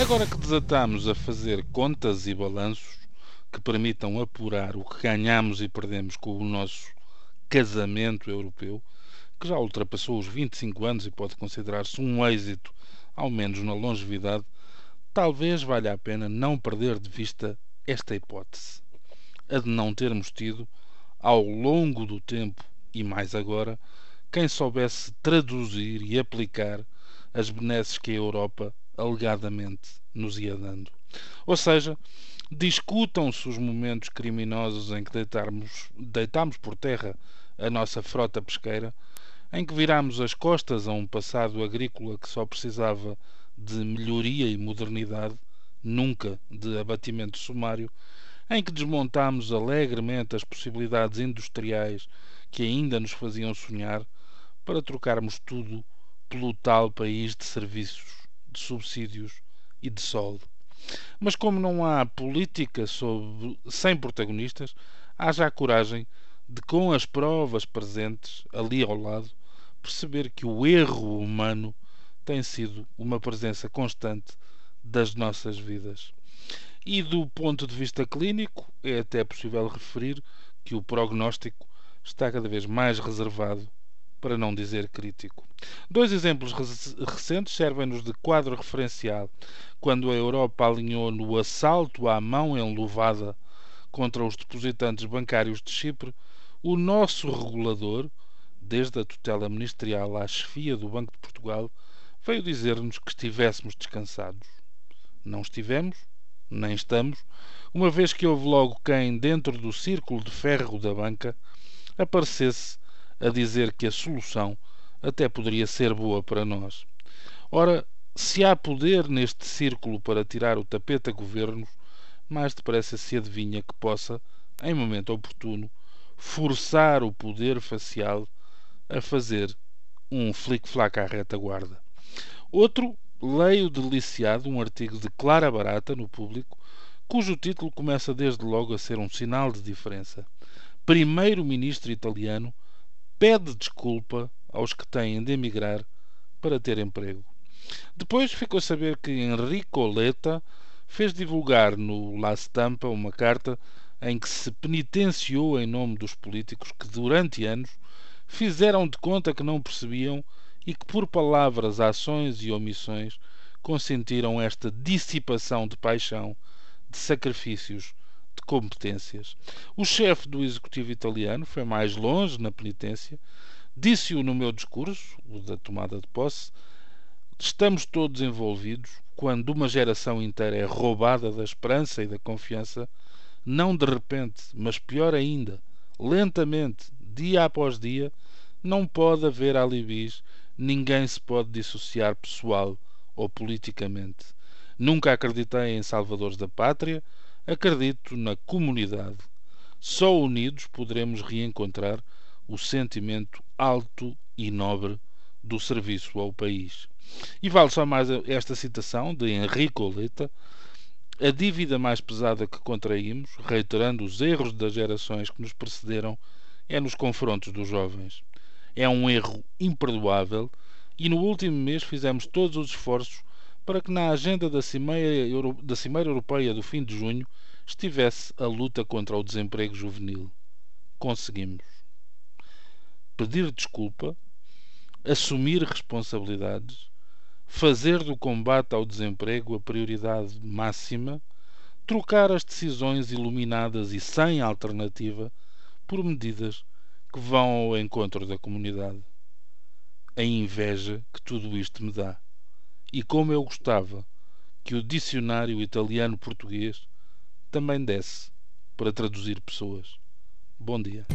Agora que desatamos a fazer contas e balanços que permitam apurar o que ganhamos e perdemos com o nosso casamento europeu, que já ultrapassou os 25 anos e pode considerar-se um êxito, ao menos na longevidade, talvez valha a pena não perder de vista esta hipótese, a de não termos tido, ao longo do tempo e mais agora, quem soubesse traduzir e aplicar as benesses que a Europa alegadamente nos ia dando. Ou seja, discutam-se os momentos criminosos em que deitarmos, deitámos por terra a nossa frota pesqueira, em que virámos as costas a um passado agrícola que só precisava de melhoria e modernidade, nunca de abatimento sumário, em que desmontámos alegremente as possibilidades industriais que ainda nos faziam sonhar para trocarmos tudo pelo tal país de serviços, de subsídios e de soldo. Mas como não há política sob, sem protagonistas, haja a coragem de, com as provas presentes ali ao lado, perceber que o erro humano tem sido uma presença constante das nossas vidas. E do ponto de vista clínico, é até possível referir que o prognóstico está cada vez mais reservado, para não dizer crítico. Dois exemplos recentes servem-nos de quadro referencial. Quando a Europa alinhou no assalto à mão enluvada contra os depositantes bancários de Chipre, o nosso regulador, desde a tutela ministerial à chefia do Banco de Portugal, veio dizer-nos que estivéssemos descansados. Não estivemos, nem estamos, uma vez que houve logo quem, dentro do círculo de ferro da banca, aparecesse a dizer que a solução até poderia ser boa para nós. Ora, se há poder neste círculo para tirar o tapete a governos, mais depressa se adivinha que possa, em momento oportuno, forçar o poder facial a fazer um flic-flac à retaguarda. Outro, leio deliciado um artigo de Clara Barata no público, cujo título começa desde logo a ser um sinal de diferença. Primeiro-ministro italiano pede desculpa aos que têm de emigrar para ter emprego. Depois ficou a saber que Enrico Letta fez divulgar no La Stampa uma carta em que se penitenciou em nome dos políticos que durante anos fizeram de conta que não percebiam e que, por palavras, ações e omissões, consentiram esta dissipação de paixão, de sacrifícios, de competências. O chefe do executivo italiano foi mais longe na penitência, disse-o no meu discurso, o da tomada de posse. Estamos todos envolvidos quando uma geração inteira é roubada da esperança e da confiança, não de repente, mas pior ainda, lentamente, dia após dia, não pode haver alibis ninguém se pode dissociar pessoal ou politicamente. Nunca acreditei em salvadores da pátria, acredito na comunidade. Só unidos poderemos reencontrar o sentimento alto e nobre do serviço ao país. E vale só mais esta citação de Henrique Letta: a dívida mais pesada que contraímos, reiterando os erros das gerações que nos precederam, é nos confrontos dos jovens é um erro imperdoável e no último mês fizemos todos os esforços para que na agenda da Cimeira, da Cimeira Europeia do fim de junho estivesse a luta contra o desemprego juvenil. Conseguimos. Pedir desculpa, assumir responsabilidades, fazer do combate ao desemprego a prioridade máxima, trocar as decisões iluminadas e sem alternativa por medidas que vão ao encontro da comunidade. A inveja que tudo isto me dá. E como eu gostava que o dicionário italiano-português também desse para traduzir pessoas. Bom dia.